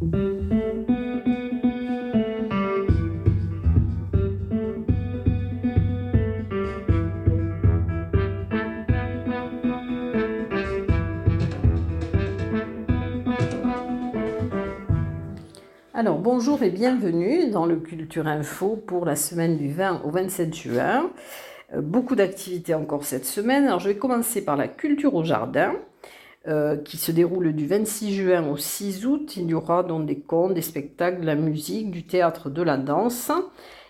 Alors bonjour et bienvenue dans le Culture Info pour la semaine du 20 au 27 juin. Euh, beaucoup d'activités encore cette semaine. Alors je vais commencer par la culture au jardin euh, qui se déroule du 26 juin au 6 août. Il y aura donc des contes, des spectacles, de la musique, du théâtre, de la danse.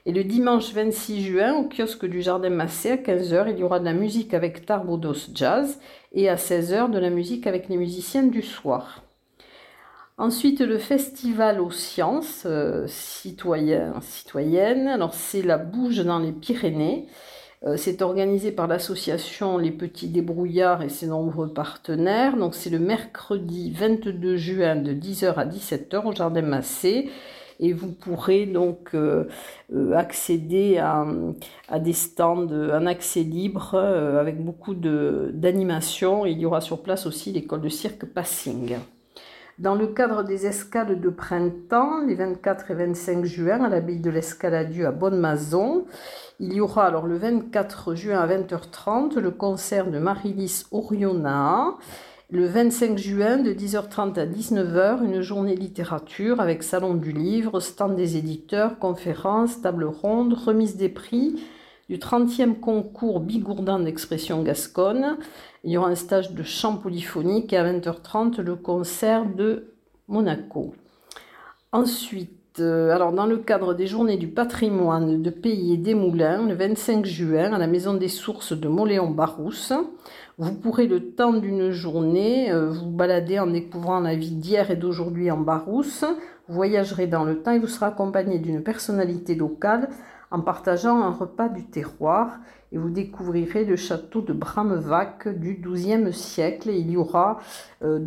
Et le dimanche 26 juin, au kiosque du Jardin Massé, à 15h, il y aura de la musique avec Tarbodos Jazz et à 16h, de la musique avec les musiciens du soir. Ensuite, le festival aux sciences euh, citoyennes. Alors, c'est la bouge dans les Pyrénées. Euh, c'est organisé par l'association Les Petits Débrouillards et ses nombreux partenaires. Donc, c'est le mercredi 22 juin de 10h à 17h au Jardin Massé. Et vous pourrez donc euh, accéder à, des stands en accès libre avec beaucoup d'animation. Il y aura sur place aussi l'école de cirque Passing. Dans le cadre des escales de printemps, les 24 et 25 juin, à l'abbaye de l'Escaladieu à Bonne-Mazon, il y aura alors le 24 juin à 20h30 le concert de Marilis Oriona. Le 25 juin, de 10h30 à 19h, une journée littérature avec salon du livre, stand des éditeurs, conférences, table ronde, remise des prix du 30e concours Bigourdan d'expression gasconne. Il y aura un stage de chant polyphonique et à 20h30 le concert de Monaco. Ensuite, alors dans le cadre des journées du patrimoine de Pays et des Moulins, le 25 juin, à la Maison des Sources de Moléon-Barousse, vous pourrez le temps d'une journée euh, vous balader en découvrant la vie d'hier et d'aujourd'hui en Barousse. Vous voyagerez dans le temps et vous serez accompagné d'une personnalité locale en partageant un repas du terroir et vous découvrirez le château de Bramevac du XIIe siècle. il y aura euh,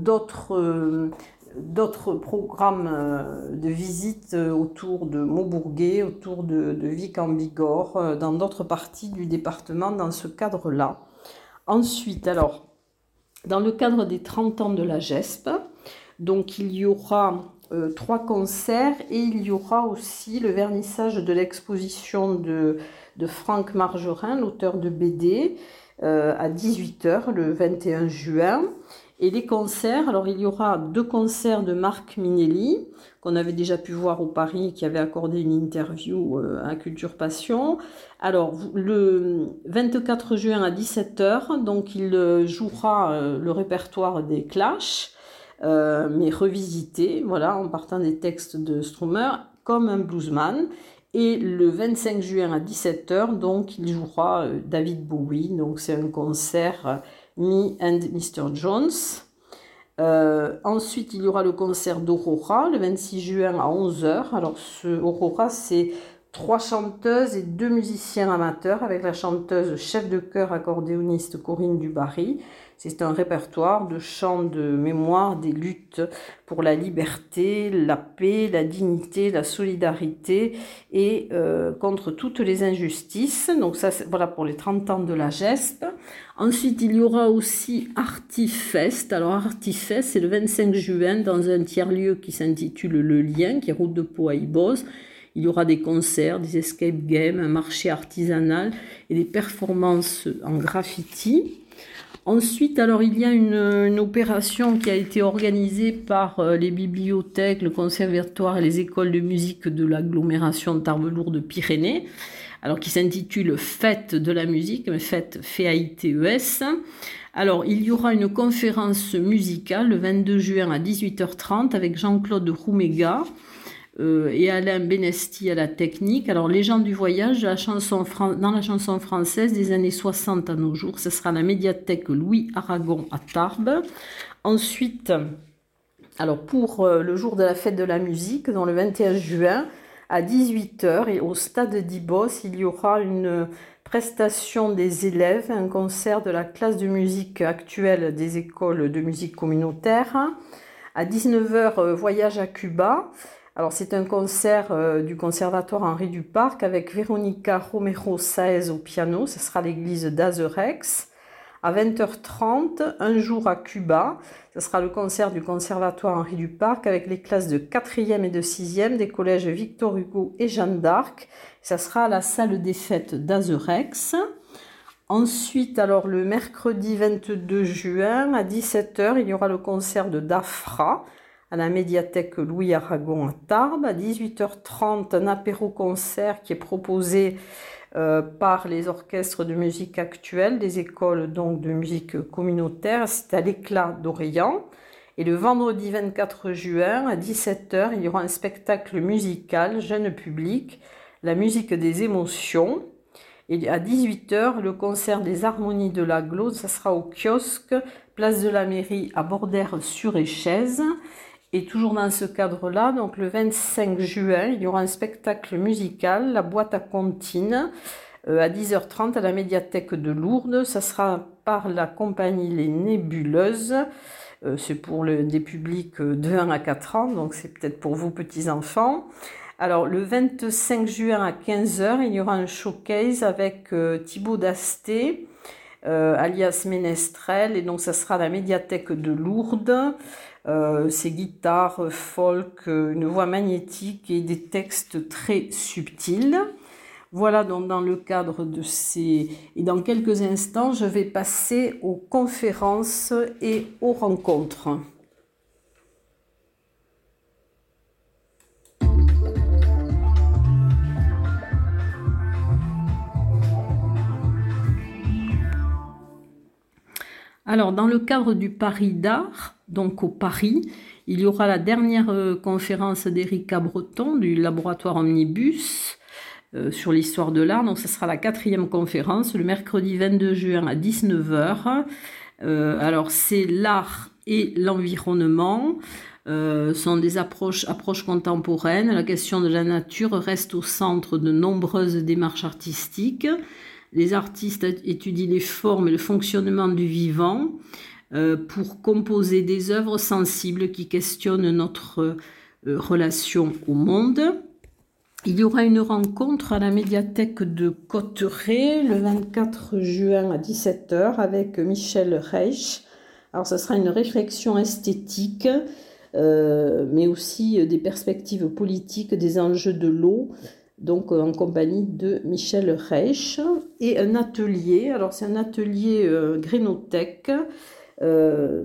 euh, d'autres programmes euh, de visite autour de Maubourguet, autour de, Vic en Bigorre, dans d'autres parties du département dans ce cadre-là. Ensuite, alors, dans le cadre des 30 ans de la GESP, donc il y aura euh, trois concerts et il y aura aussi le vernissage de l'exposition de, Franck Margerin, l'auteur de BD, euh, à 18h le 21 juin. Et les concerts, alors il y aura deux concerts de Marc Minelli, qu'on avait déjà pu voir au Paris, qui avait accordé une interview euh, à Culture Passion. Alors, le 24 juin à 17h, donc il jouera le répertoire des Clash. Euh, mais revisité, voilà, en partant des textes de Strummer, comme un bluesman. Et le 25 juin à 17h, donc, il jouera euh, David Bowie. Donc, c'est un concert euh, Me and Mr. Jones. ensuite, il y aura le concert d'Aurora le 26 juin à 11h. Alors, ce Aurora, c'est trois chanteuses et deux musiciens amateurs avec la chanteuse chef de chœur accordéoniste Corinne Dubarry. C'est un répertoire de chants de mémoire des luttes pour la liberté, la paix, la dignité, la solidarité et euh, contre toutes les injustices. Donc ça, voilà pour les 30 ans de la GESP. Ensuite, il y aura aussi Artifest. Alors Artifest, c'est le 25 juin dans un tiers-lieu qui s'intitule Le Lien, qui est route de Pau à Ibos. Il y aura des concerts, des escape games, un marché artisanal et des performances en graffiti. Ensuite, alors il y a une, opération qui a été organisée par euh, les bibliothèques, le conservatoire et les écoles de musique de l'agglomération de Tarbes-Lourdes Pyrénées, alors qui s'intitule Fête de la musique, fête F-A-I-T-E-S. Alors, il y aura une conférence musicale le 22 juin à 18h30 avec Jean-Claude Rouméga, euh, et Alain Benesti à la technique. Alors, les gens du voyage, la chanson dans la chanson française des années 60 à nos jours, ce sera la médiathèque Louis Aragon à Tarbes. Ensuite, alors pour euh, le jour de la fête de la musique, dans le 21 juin, à 18h, et au stade d'Ibos, il y aura une prestation des élèves, un concert de la classe de musique actuelle des écoles de musique communautaire. À 19h, euh, voyage à Cuba. Alors c'est un concert euh, du Conservatoire Henri Duparc avec Véronica Romero Saez au piano, ce sera l'église d'Azerex. À 20h30, un jour à Cuba. Ce sera le concert du Conservatoire Henri Duparc avec les classes de 4e et de 6e des collèges Victor Hugo et Jeanne d'Arc. Ça sera la salle des fêtes d'Azerex. Ensuite, alors le mercredi 22 juin à 17h, il y aura le concert de Dafra à la médiathèque Louis Aragon à Tarbes. À 18h30, un apéro-concert qui est proposé euh, par les orchestres de musique actuelle, des écoles donc de musique communautaire. C'est à l'éclat d'Orient. Et le vendredi 24 juin à 17h, il y aura un spectacle musical jeune public, la musique des émotions. Et à 18h, le concert des harmonies de la Glose, ça sera au kiosque, place de la mairie à Bordère-sur-Échèze. Et toujours dans ce cadre-là, donc le 25 juin, il y aura un spectacle musical, la boîte à comptine, euh, à 10h30 à la médiathèque de Lourdes. Ça sera par la compagnie Les Nébuleuses. Euh, c'est pour des publics de 1 à 4 ans, donc c'est peut-être pour vous petits-enfants. Alors le 25 juin à 15h, il y aura un showcase avec euh, Thibaut Dasté, alias Ménestrel, et donc ça sera à la médiathèque de Lourdes. Euh, ces guitares folk, euh, une voix magnétique et des textes très subtils. Voilà donc dans le cadre de ces... Et dans quelques instants, je vais passer aux conférences et aux rencontres. Alors, dans le cadre du Paris d'art, donc au Paris. Il y aura la dernière euh, conférence d'Erika Breton du laboratoire Omnibus euh, sur l'histoire de l'art. Donc ce sera la quatrième conférence le mercredi 22 juin à 19h. Euh, alors c'est l'art et l'environnement. sont des approches, approches contemporaines. La question de la nature reste au centre de nombreuses démarches artistiques. Les artistes étudient les formes et le fonctionnement du vivant. Euh, pour composer des œuvres sensibles qui questionnent notre euh, relation au monde. Il y aura une rencontre à la médiathèque de Cotteret le 24 juin à 17h avec Michel Reich. Alors ce sera une réflexion esthétique, euh, mais aussi des perspectives politiques, des enjeux de l'eau, donc en compagnie de Michel Reich. Et un atelier, alors c'est un atelier Grénothèque, euh,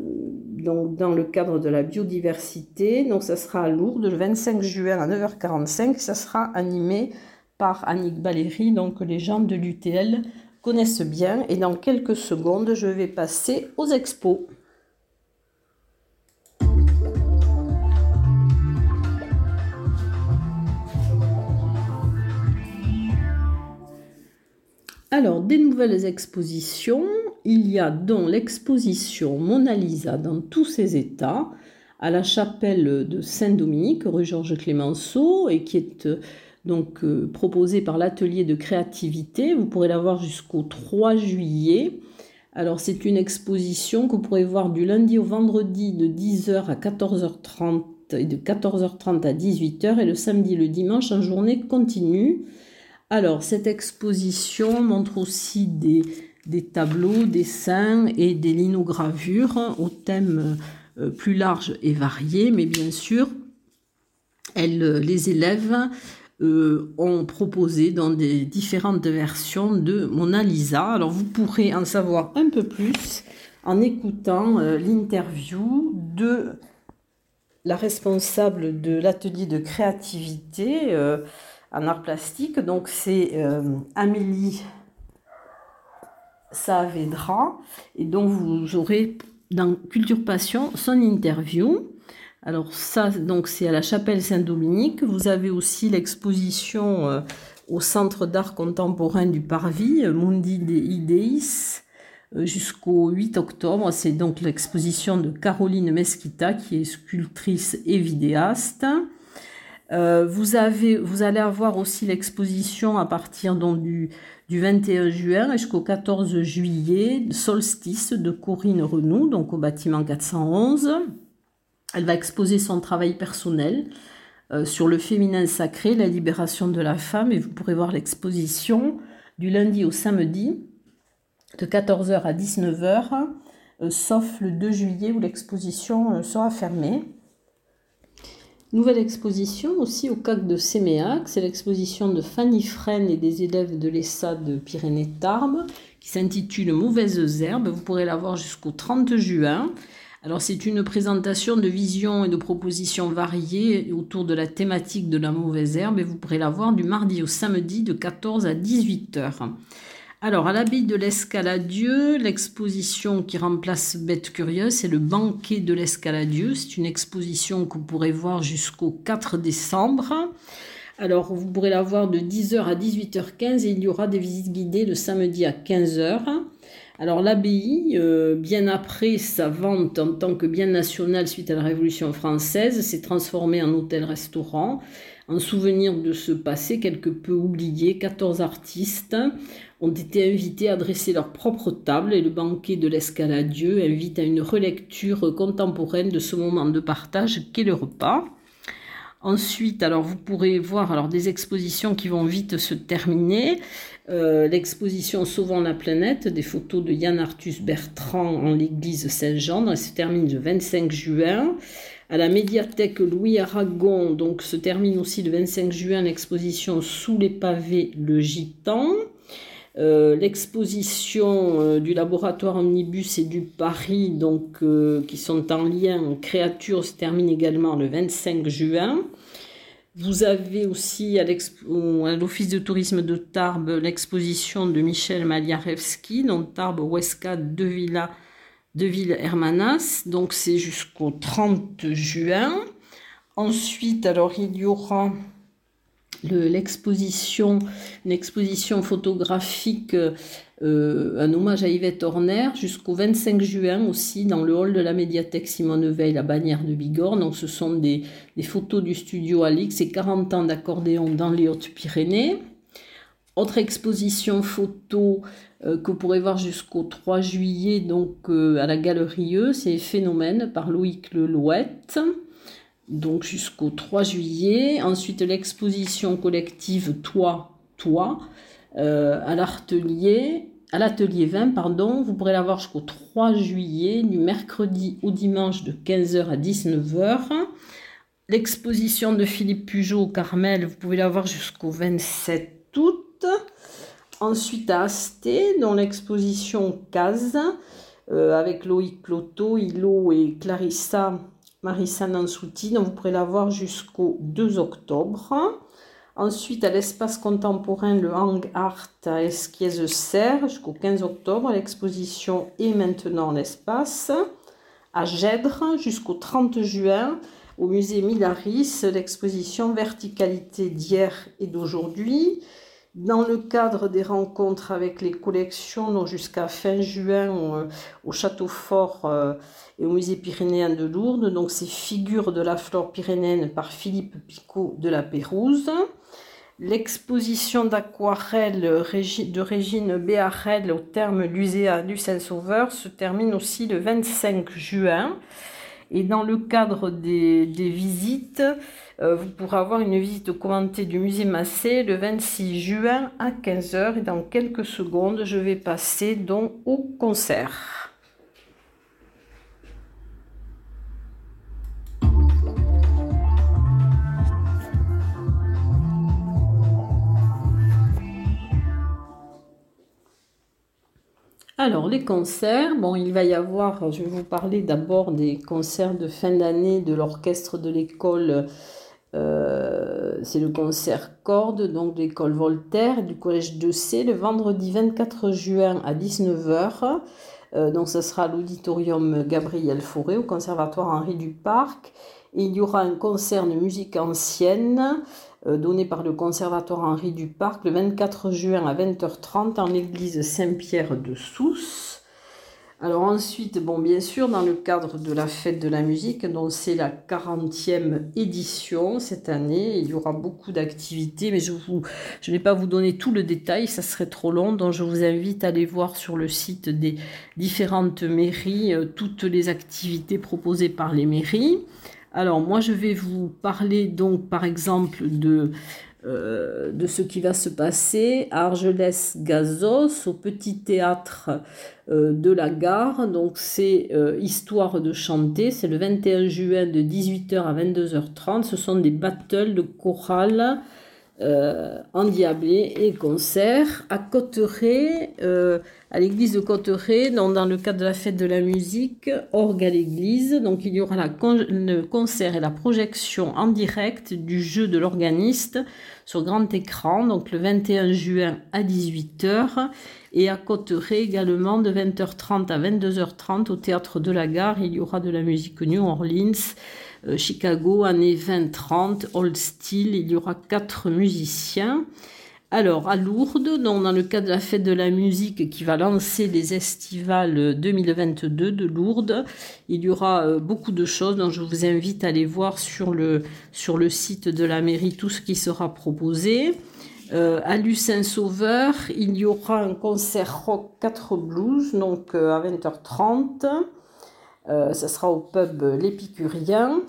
dans le cadre de la biodiversité. Donc ça sera à Lourdes le 25 juin à 9h45. Ça sera animé par Annick Valéry, donc les gens de l'UTL connaissent bien. Et dans quelques secondes, je vais passer aux expos. Alors, des nouvelles expositions. Il y a donc l'exposition Mona Lisa dans tous ses états à la chapelle de Saint-Dominique, rue Georges Clémenceau, et qui est euh, donc euh, proposée par l'atelier de créativité. Vous pourrez la voir jusqu'au 3 juillet. Alors, c'est une exposition que vous pourrez voir du lundi au vendredi de 10h à 14h30 et de 14h30 à 18h et le samedi et le dimanche en journée continue. Alors, cette exposition montre aussi des, tableaux, dessins et des linogravures au thème euh, plus large et varié, mais bien sûr, les élèves euh, ont proposé dans des différentes versions de Mona Lisa. Alors, vous pourrez en savoir un peu plus en écoutant euh, l'interview de la responsable de l'atelier de créativité en art plastique. Donc c'est euh, Amélie Saavedra et donc vous aurez dans Culture Passion son interview. Alors ça, donc c'est à la chapelle Saint-Dominique. Vous avez aussi l'exposition euh, au Centre d'art contemporain du Parvis, Mundi de Ideis, euh, jusqu'au 8 octobre. C'est donc l'exposition de Caroline Mesquita, qui est sculptrice et vidéaste. Euh, vous, allez avoir aussi l'exposition à partir du, du 21 juin jusqu'au 14 juillet, Solstice de Corinne Renou, donc au bâtiment 411. Elle va exposer son travail personnel euh, sur le féminin sacré, la libération de la femme, et vous pourrez voir l'exposition du lundi au samedi de 14h à 19h, euh, sauf le 2 juillet où l'exposition sera fermée. Nouvelle exposition aussi au CAC de Séméac, c'est l'exposition de Fanny Fresne et des élèves de l'ESA de Pyrénées-Tarbes qui s'intitule Mauvaises herbes. Vous pourrez la voir jusqu'au 30 juin. Alors c'est une présentation de visions et de propositions variées autour de la thématique de la mauvaise herbe et vous pourrez la voir du mardi au samedi de 14 à 18 heures. Alors, à l'abbaye de l'Escaladieu, l'exposition qui remplace Bête Curieuse, c'est le banquet de l'Escaladieu. C'est une exposition que vous pourrez voir jusqu'au 4 décembre. Alors, vous pourrez la voir de 10h à 18h15 et il y aura des visites guidées le samedi à 15h. Alors, l'abbaye, euh, bien après sa vente en tant que bien national suite à la Révolution française, s'est transformée en hôtel-restaurant. En souvenir de ce passé quelque peu oublié, 14 artistes ont été invités à dresser leur propre table et le banquet de l'escaladieu invite à une relecture contemporaine de ce moment de partage qu'est le repas. Ensuite, alors vous pourrez voir alors des expositions qui vont vite se terminer. Euh, l'exposition Sauvant la planète, des photos de Yann Arthus Bertrand en l'église Saint-Jean, elle se termine le 25 juin à la médiathèque Louis Aragon. Donc se termine aussi le 25 juin l'exposition Sous les pavés, le gitan. Euh, l'exposition euh, du laboratoire Omnibus et du Paris, donc, euh, qui sont en lien en créature, se termine également le 25 juin. Vous avez aussi à l'Office de tourisme de Tarbes l'exposition de Michel Maliarewski, donc Tarbes, Huesca, De Villa de Ville Hermanas. Donc c'est jusqu'au 30 juin. Ensuite, alors il y aura l'exposition, exposition photographique, euh, un hommage à Yvette Horner, jusqu'au 25 juin aussi dans le hall de la médiathèque Simone Veil, la bannière de Bigorre. Donc ce sont des, des photos du studio Alix et 40 ans d'accordéon dans les Hautes-Pyrénées. Autre exposition photo euh, que vous pourrez voir jusqu'au 3 juillet donc euh, à la Galerie E, c'est Phénomène par Loïc Lelouette. Donc jusqu'au 3 juillet. Ensuite l'exposition collective Toi, Toi euh, à l'atelier à l'atelier 20, pardon, vous pourrez la voir jusqu'au 3 juillet, du mercredi au dimanche de 15h à 19h. L'exposition de Philippe Pujot au Carmel, vous pouvez la voir jusqu'au 27 août. Ensuite à Asté, dans l'exposition Case, euh, avec Loïc Cloto, Hilo et Clarissa Marissa Nansouti. Donc vous pourrez la voir jusqu'au 2 octobre. Ensuite, à l'espace contemporain, le Hang Art à Esquies-Serre jusqu'au 15 octobre. L'exposition est maintenant l'espace. À Gèdre jusqu'au 30 juin. Au musée Milaris, l'exposition Verticalité d'hier et d'aujourd'hui. Dans le cadre des rencontres avec les collections, jusqu'à fin juin euh, au, Château Fort euh, et au Musée pyrénéen de Lourdes, donc ces figures de la flore pyrénéenne par Philippe Picot de la Pérouse. L'exposition d'aquarelle de Régine Béarel au terme Luséa du Saint-Sauveur se termine aussi le 25 juin. Et dans le cadre des, visites, euh, vous pourrez avoir une visite commentée du musée Massé le 26 juin à 15h. Et dans quelques secondes, je vais passer donc au concert. Alors, les concerts, bon, il va y avoir, je vais vous parler d'abord des concerts de fin d'année de l'orchestre de l'école, euh, c'est le concert Corde, donc de l'école Voltaire, du collège de C, le vendredi 24 juin à 19h. Euh, donc, ce sera à l'auditorium Gabriel Fauré au conservatoire Henri Duparc. Et il y aura un concert de musique ancienne euh, donné par le Conservatoire Henri Duparc le 24 juin à 20h30 en l'église Saint-Pierre de Sousse. Alors ensuite, bon, bien sûr, dans le cadre de la fête de la musique, dont c'est la 40e édition cette année, il y aura beaucoup d'activités, mais je ne je vais pas vous donner tout le détail, ça serait trop long, donc je vous invite à aller voir sur le site des différentes mairies euh, toutes les activités proposées par les mairies. Alors moi je vais vous parler donc par exemple de euh, de ce qui va se passer à Argelès-Gazos, au petit théâtre euh, de la gare. Donc c'est euh, Histoire de chanter, c'est le 21 juin de 18h à 22h30. Ce sont des battles de chorale euh, et concert à Cotteret, euh, à l'église de Cotteret, dans, dans, le cadre de la fête de la musique, orgue à l'église. Donc il y aura le concert et la projection en direct du jeu de l'organiste sur grand écran, donc le 21 juin à 18h, et à Cotteret également de 20h30 à 22h30 au théâtre de la gare. Il y aura de la musique New Orleans. Euh, Chicago, années 20-30, Old Steel, il y aura quatre musiciens. Alors, à Lourdes, dans le cadre de la fête de la musique qui va lancer les estivales 2022 de Lourdes, il y aura euh, beaucoup de choses. Donc, je vous invite à aller voir sur le, site de la mairie tout ce qui sera proposé. Euh, à Lucin-Sauveur, il y aura un concert rock 4 blues, donc à 20h30. Euh, ça sera au pub L'Épicurien.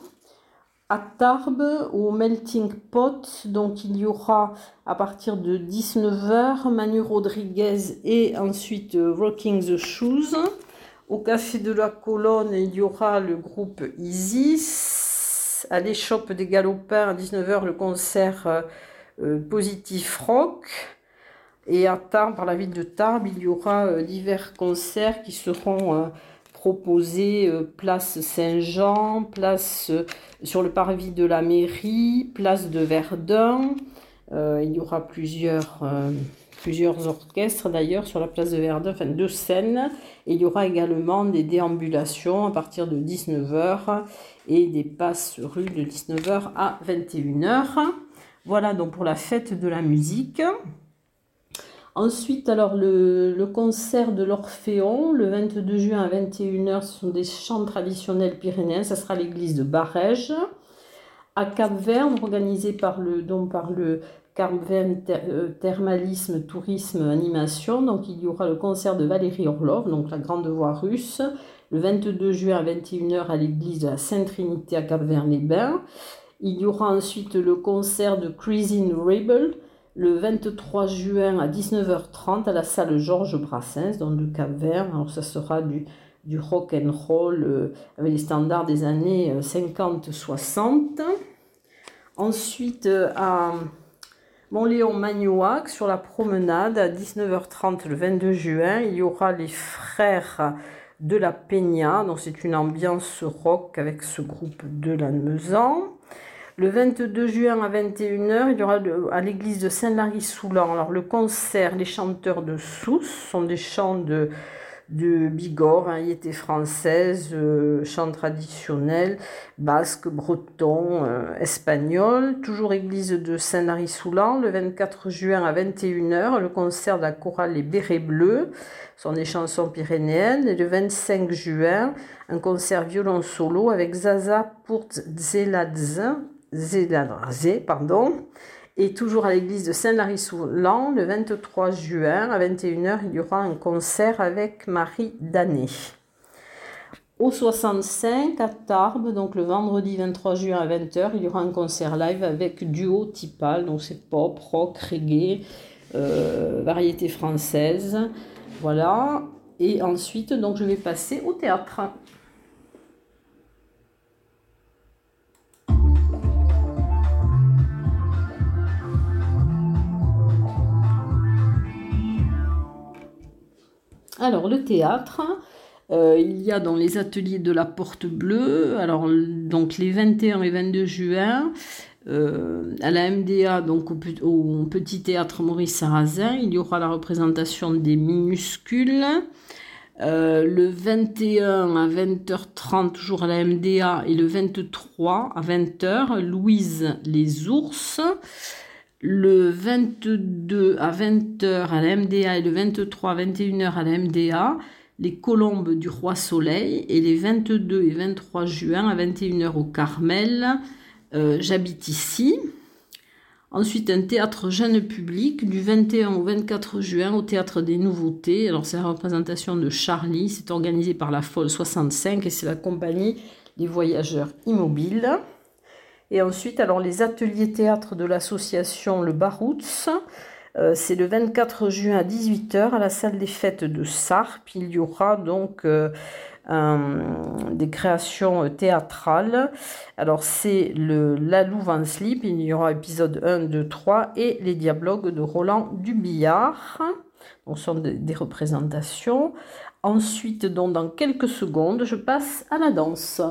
À Tarbes, au Melting Pot, donc il y aura à partir de 19h Manu Rodriguez et ensuite euh, Rocking the Shoes. Au Café de la Colonne, il y aura le groupe Isis. À l'échoppe des Galopins, à 19h, le concert euh, euh, Positif Rock. Et à Tarbes, par la ville de Tarbes, il y aura euh, divers concerts qui seront proposé euh, place Saint-Jean, place euh, sur le parvis de la mairie, place de Verdun. Euh, il y aura plusieurs, orchestres d'ailleurs sur la place de Verdun, enfin deux scènes. Il y aura également des déambulations à partir de 19h et des passes rue de 19h à 21h. Voilà donc pour la fête de la musique. Ensuite, alors le, concert de l'Orphéon, le 22 juin à 21h, ce sont des chants traditionnels pyrénéens, ça sera l'église de Barège. À Cap-Verne, organisé par le, donc par le Cap-Verne Thermalisme, Tourisme, Animation, donc il y aura le concert de Valérie Orlov, donc la grande voix russe, le 22 juin à 21h à l'église de la Sainte-Trinité à Cap-Verne-les-Bains. Il y aura ensuite le concert de Cruising Rebel, le 23 juin à 19h30 à la salle Georges Brassens dans le Cap Vert. Alors ça sera du, du rock and roll euh, avec les standards des années 50-60. Euh, Ensuite euh, à Montléon Magnoac sur la promenade à 19h30 le 22 juin, il y aura les frères de la Peña. Donc c'est une ambiance rock avec ce groupe de la Meusan. Le 22 juin à 21h, il y aura à l'église de Saint-Lary-Soulan. Alors, le concert Les chanteurs de Sousse sont des chants de, de Bigorre, variété française, euh, chants traditionnels, basque, breton, euh, espagnol. Toujours église de Saint-Lary-Soulan, le 24 juin à 21h, le concert de la chorale Les Bérets Bleus, sont des chansons pyrénéennes. Et le 25 juin, un concert violon solo avec Zaza Purtzeladze Zéladrazé, pardon. Et toujours à l'église de Saint-Lary-Soulan, le 23 juin à 21h, il y aura un concert avec Marie Danet. Au 65 à Tarbes, donc le vendredi 23 juin à 20h, il y aura un concert live avec duo Tipal, donc c'est pop, rock, reggae, euh, variété française. Voilà. Et ensuite, donc je vais passer au théâtre. Alors, le théâtre, euh, il y a dans les ateliers de la Porte Bleue, donc les 21 et 22 juin, euh, à la MDA, donc au, au, Petit Théâtre Maurice Sarrazin, il y aura la représentation des minuscules. Euh, le 21 à 20h30, toujours à la MDA, et le 23 à 20h, Louise les ours le 22 à 20h à la MDA et le 23 à 21h à la MDA, les colombes du roi soleil et les 22 et 23 juin à 21h au Carmel, euh, j'habite ici. Ensuite, un théâtre jeune public du 21 au 24 juin au théâtre des nouveautés. Alors, c'est la représentation de Charlie, c'est organisé par la Folle 65 et c'est la compagnie des voyageurs immobiles. Et ensuite, alors les ateliers théâtre de l'association Le Barouts, euh, c'est le 24 juin à 18h à la salle des fêtes de Sarp. Il y aura donc euh, des créations théâtrales. Alors c'est le Lalou Van Sleep, il y aura épisode 1, 2, 3 et les dialogues de Roland Dubillard. Donc ce sont des représentations. Ensuite, donc, dans quelques secondes, je passe à la danse.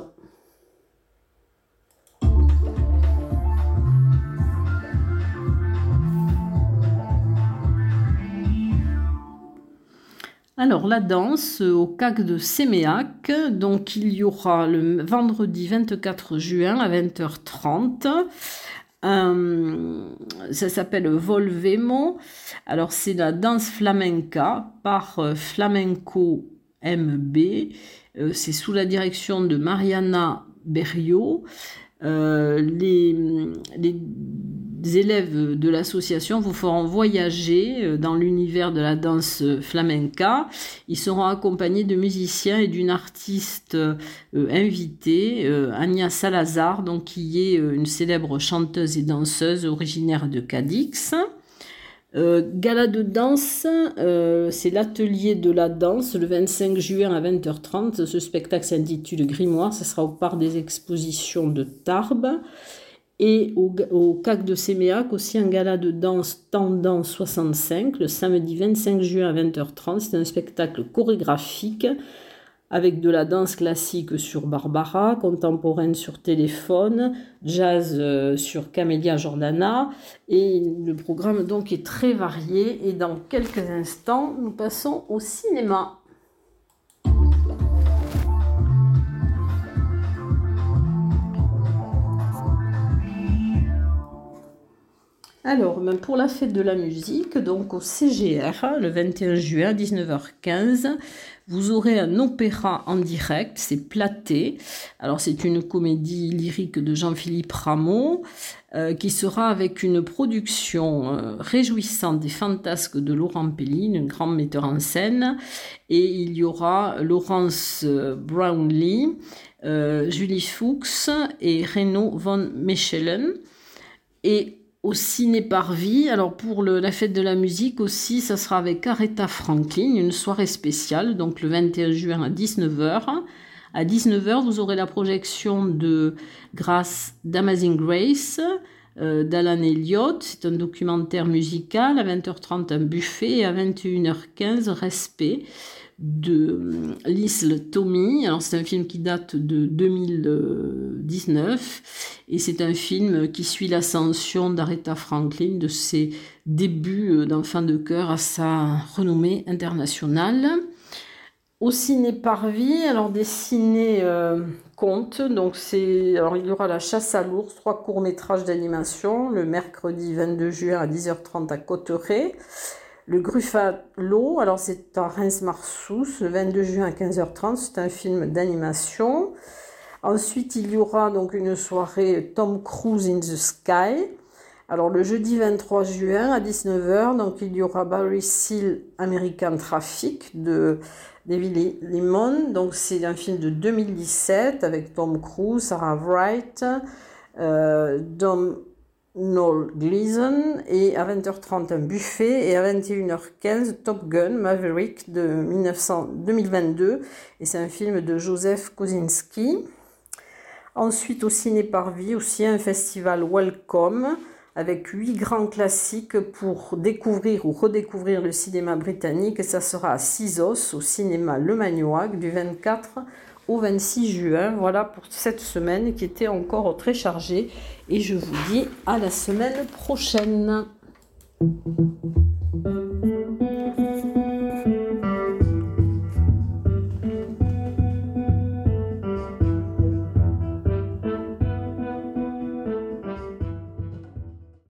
Alors la danse au CAC de Séméac, donc il y aura le vendredi 24 juin à 20h30. Euh, ça s'appelle Volvemo. Alors c'est la danse flamenca par euh, Flamenco MB. Euh, c'est sous la direction de Mariana Berriot. Les, les élèves de l'association vous feront voyager euh, dans l'univers de la danse flamenca. Ils seront accompagnés de musiciens et d'une artiste euh, invitée, euh, Salazar, donc qui est une célèbre chanteuse et danseuse originaire de Cadix. Gala de danse, c'est l'atelier de la danse le 25 juin à 20h30. Ce spectacle s'intitule Grimoire, ce sera au parc des expositions de Tarbes. Et au, CAC de Séméac, aussi un gala de danse Tendance 65, le samedi 25 juin à 20h30. C'est un spectacle chorégraphique avec de la danse classique sur Barbara, contemporaine sur téléphone, jazz euh, sur Camélia Jordana. Et le programme donc est très varié. Et dans quelques instants, nous passons au cinéma. Alors, ben, pour la fête de la musique, donc au CGR, le 21 juin à 19h15, vous aurez un opéra en direct, c'est Platé. Alors, c'est une comédie lyrique de Jean-Philippe Rameau, euh, qui sera avec une production euh, réjouissante des fantasques de Laurent Pelline, un grand metteur en scène. Et il y aura Laurence euh, Brownlee, Julie Fuchs et Renaud von Mechelen. Au ciné Parvis. Alors pour la fête de la musique aussi, ça sera avec Aretha Franklin, une soirée spéciale, donc le 21 juin à 19h. À 19h, vous aurez la projection de Grâce d'Amazing Grace euh, d'Alan Elliott. C'est un documentaire musical. À 20h30, un buffet. Et à 21h15, Respect de Lisle Tommy. Alors c'est un film qui date de 2019 et c'est un film qui suit l'ascension d'Aretha Franklin de ses débuts euh, d'enfant de cœur à sa renommée internationale. Au ciné Parvis, alors des ciné euh, donc c'est alors il y aura la chasse à l'ours, trois courts métrages d'animation le mercredi 22 juin à 10h30 à Cotteret. Le Gruffalo, alors c'est à Reims-Marsous, le 22 juin à 15h30, c'est un film d'animation. Ensuite, il y aura donc une soirée Tom Cruise in the Sky. Alors le jeudi 23 juin à 19h, donc il y aura Barry Seal American Traffic de David Lemon. Donc c'est un film de 2017 avec Tom Cruise, Sarah Wright, euh, Dom Noel Gleason et à 20h30 un buffet et à 21h15 Top Gun Maverick de 1900, 2022 et c'est un film de Joseph Kosinski. Ensuite au Ciné Parvis aussi un festival Welcome avec huit grands classiques pour découvrir ou redécouvrir le cinéma britannique et ça sera à Sisos au cinéma Le Magnoac du 24 au 26 juin. Voilà pour cette semaine qui était encore très chargée. Et je vous dis à la semaine prochaine.